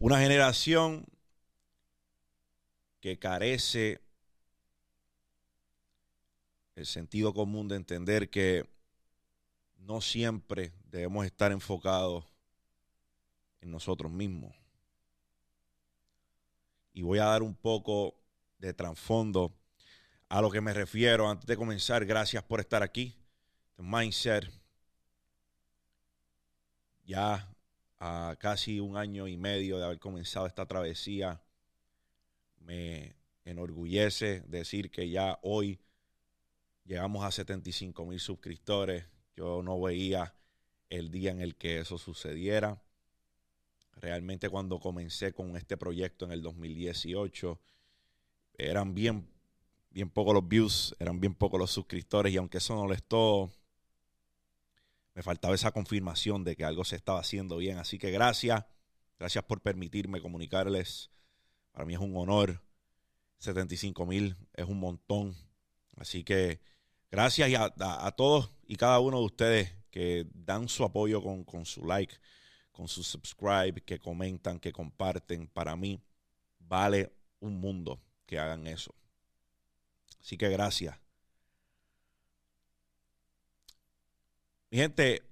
Una generación que carece el sentido común de entender que no siempre debemos estar enfocados en nosotros mismos. Y voy a dar un poco de trasfondo a lo que me refiero antes de comenzar. Gracias por estar aquí. Mindset. Ya a casi un año y medio de haber comenzado esta travesía, me enorgullece decir que ya hoy llegamos a 75 mil suscriptores. Yo no veía el día en el que eso sucediera. Realmente cuando comencé con este proyecto en el 2018, eran bien, bien pocos los views, eran bien pocos los suscriptores y aunque eso no les todo, me faltaba esa confirmación de que algo se estaba haciendo bien. Así que gracias, gracias por permitirme comunicarles. Para mí es un honor. 75 mil es un montón. Así que gracias a, todos y cada uno de ustedes que dan su apoyo con, con su like, con su subscribe, que comentan, que comparten. Para mí vale un mundo que hagan eso. Así que gracias. Gente,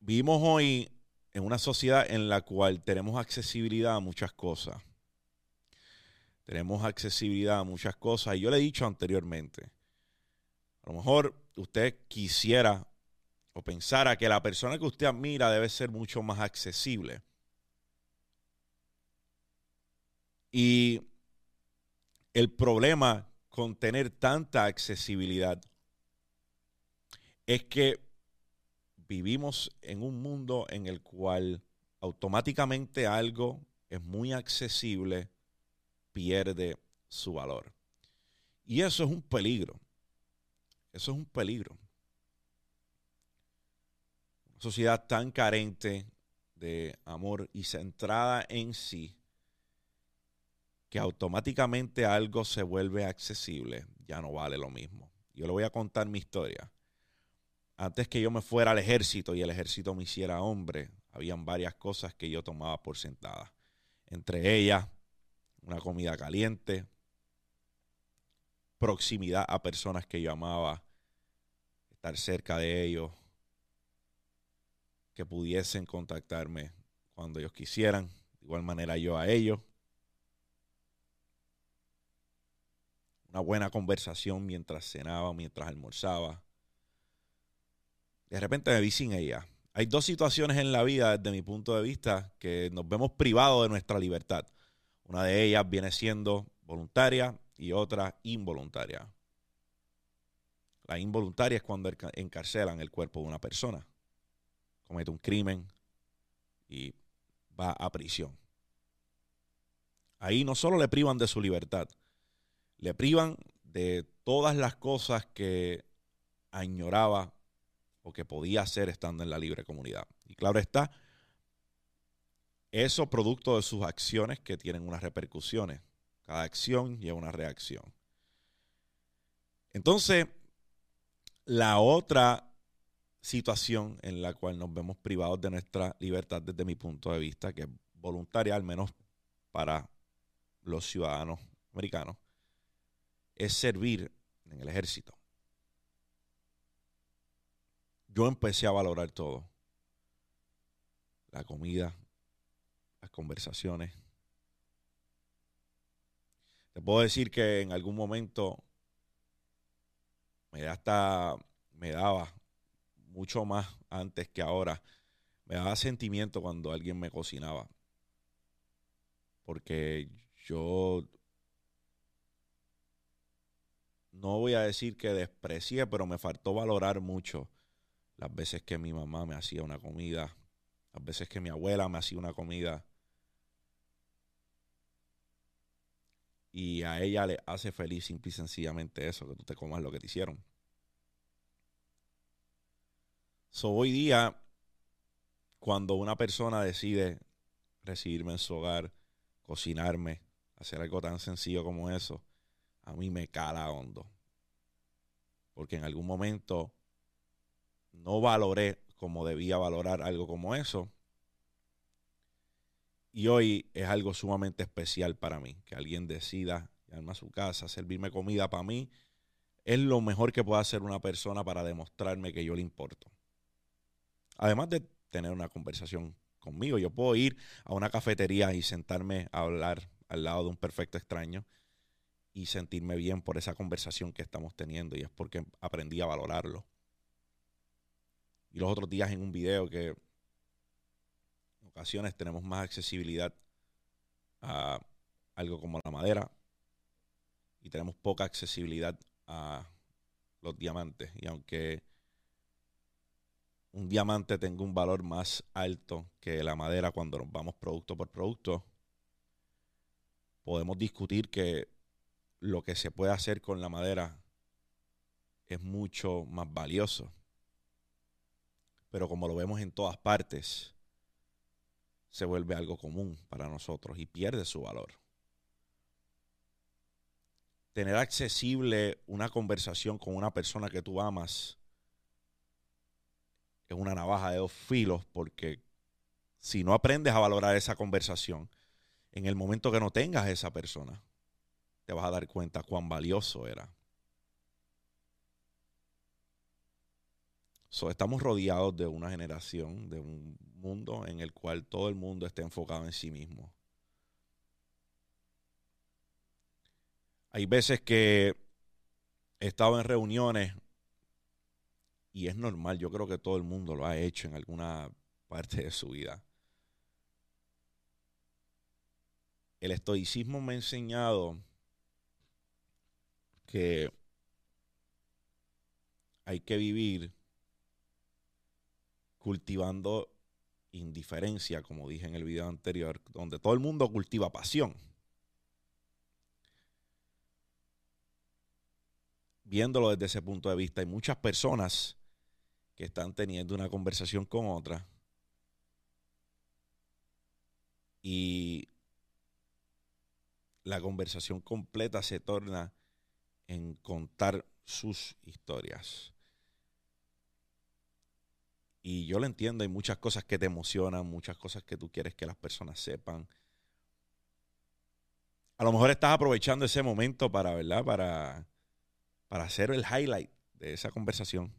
vivimos hoy en una sociedad en la cual tenemos accesibilidad a muchas cosas. Tenemos accesibilidad a muchas cosas. Y yo le he dicho anteriormente, a lo mejor usted quisiera o pensara que la persona que usted admira debe ser mucho más accesible. Y el problema con tener tanta accesibilidad es que vivimos en un mundo en el cual automáticamente algo es muy accesible, pierde su valor. Y eso es un peligro. Eso es un peligro. Una sociedad tan carente de amor y centrada en sí, que automáticamente algo se vuelve accesible, ya no vale lo mismo. Yo le voy a contar mi historia antes que yo me fuera al ejército y el ejército me hiciera hombre, habían varias cosas que yo tomaba por sentada. Entre ellas, una comida caliente, proximidad a personas que yo amaba, estar cerca de ellos, que pudiesen contactarme cuando ellos quisieran, de igual manera yo a ellos. Una buena conversación mientras cenaba, mientras almorzaba de repente me vi sin ella. Hay dos situaciones en la vida, desde mi punto de vista, que nos vemos privados de nuestra libertad. Una de ellas viene siendo voluntaria y otra involuntaria. La involuntaria es cuando encarcelan el cuerpo de una persona, comete un crimen y va a prisión. Ahí no solo le privan de su libertad, le privan de todas las cosas que añoraba o que podía hacer estando en la libre comunidad. Y claro está, eso producto de sus acciones que tienen unas repercusiones. Cada acción lleva una reacción. Entonces, la otra situación en la cual nos vemos privados de nuestra libertad desde mi punto de vista, que es voluntaria al menos para los ciudadanos americanos, es servir en el ejército yo empecé a valorar todo. La comida, las conversaciones. Te puedo decir que en algún momento me hasta me daba mucho más antes que ahora. Me daba sentimiento cuando alguien me cocinaba. Porque yo no voy a decir que desprecié, pero me faltó valorar mucho las veces que mi mamá me hacía una comida, las veces que mi abuela me hacía una comida. Y a ella le hace feliz simple y sencillamente eso, que tú te comas lo que te hicieron. So, hoy día, cuando una persona decide recibirme en su hogar, cocinarme, hacer algo tan sencillo como eso, a mí me cala hondo. Porque en algún momento no valoré como debía valorar algo como eso. Y hoy es algo sumamente especial para mí, que alguien decida llevarme a su casa, servirme comida para mí, es lo mejor que puede hacer una persona para demostrarme que yo le importo. Además de tener una conversación conmigo, yo puedo ir a una cafetería y sentarme a hablar al lado de un perfecto extraño y sentirme bien por esa conversación que estamos teniendo y es porque aprendí a valorarlo. Y los otros días en un video que en ocasiones tenemos más accesibilidad a algo como la madera y tenemos poca accesibilidad a los diamantes. Y aunque un diamante tenga un valor más alto que la madera cuando nos vamos producto por producto, podemos discutir que lo que se puede hacer con la madera es mucho más valioso. Pero como lo vemos en todas partes, se vuelve algo común para nosotros y pierde su valor. Tener accesible una conversación con una persona que tú amas es una navaja de dos filos porque si no aprendes a valorar esa conversación, en el momento que no tengas a esa persona, te vas a dar cuenta cuán valioso era. Estamos rodeados de una generación, de un mundo en el cual todo el mundo está enfocado en sí mismo. Hay veces que he estado en reuniones y es normal, yo creo que todo el mundo lo ha hecho en alguna parte de su vida. El estoicismo me ha enseñado que hay que vivir cultivando indiferencia, como dije en el video anterior, donde todo el mundo cultiva pasión. Viéndolo desde ese punto de vista, hay muchas personas que están teniendo una conversación con otra y la conversación completa se torna en contar sus historias. Y yo lo entiendo, hay muchas cosas que te emocionan, muchas cosas que tú quieres que las personas sepan. A lo mejor estás aprovechando ese momento para, ¿verdad? Para, para hacer el highlight de esa conversación.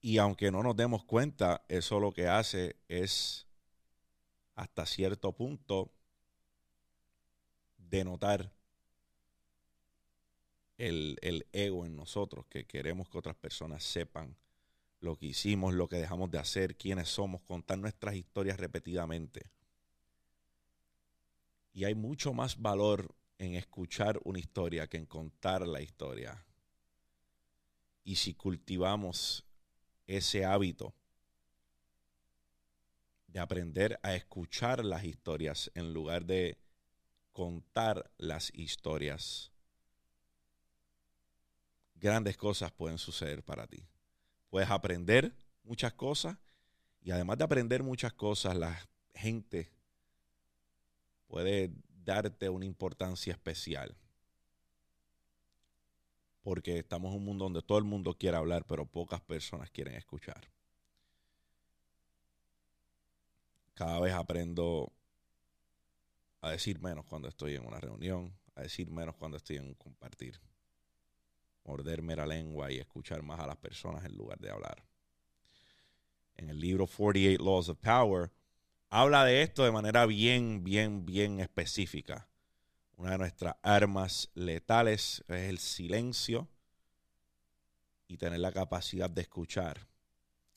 Y aunque no nos demos cuenta, eso lo que hace es, hasta cierto punto, denotar el, ego en nosotros, que queremos que otras personas sepan lo que hicimos, lo que dejamos de hacer, quiénes somos, contar nuestras historias repetidamente. Y hay mucho más valor en escuchar una historia que en contar la historia. Y si cultivamos ese hábito de aprender a escuchar las historias en lugar de contar las historias, grandes cosas pueden suceder para ti. Puedes aprender muchas cosas y además de aprender muchas cosas, la gente puede darte una importancia especial. Porque estamos en un mundo donde todo el mundo quiere hablar, pero pocas personas quieren escuchar. Cada vez aprendo a decir menos cuando estoy en una reunión, a decir menos cuando estoy en un compartir morderme la lengua y escuchar más a las personas en lugar de hablar. En el libro 48 Laws of Power, habla de esto de manera bien, bien, bien específica. Una de nuestras armas letales es el silencio y tener la capacidad de escuchar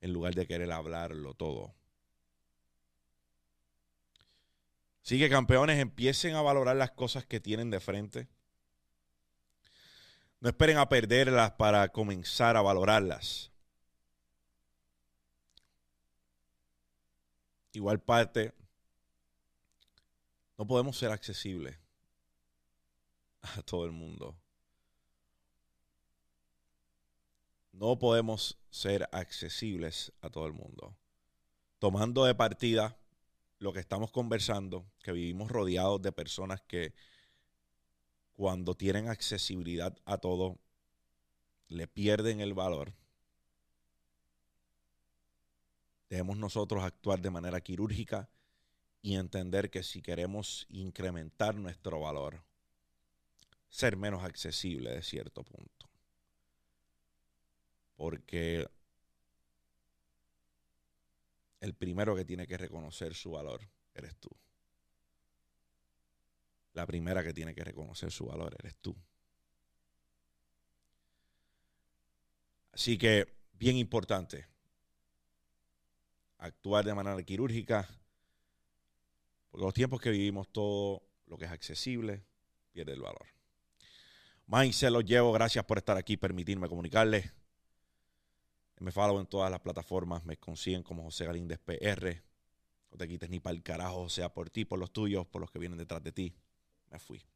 en lugar de querer hablarlo todo. Así que campeones, empiecen a valorar las cosas que tienen de frente. No esperen a perderlas para comenzar a valorarlas. Igual parte, no podemos ser accesibles a todo el mundo. No podemos ser accesibles a todo el mundo. Tomando de partida lo que estamos conversando, que vivimos rodeados de personas que cuando tienen accesibilidad a todo, le pierden el valor. Debemos nosotros actuar de manera quirúrgica y entender que si queremos incrementar nuestro valor, ser menos accesible de cierto punto. Porque el primero que tiene que reconocer su valor eres tú. La primera que tiene que reconocer su valor eres tú. Así que, bien importante, actuar de manera quirúrgica, porque los tiempos que vivimos, todo lo que es accesible pierde el valor. Mike, se los llevo. Gracias por estar aquí, permitirme comunicarles. Me follow en todas las plataformas. Me consiguen como José Galíndez PR. No te quites ni para el carajo, sea por ti, por los tuyos, por los que vienen detrás de ti. Me fui.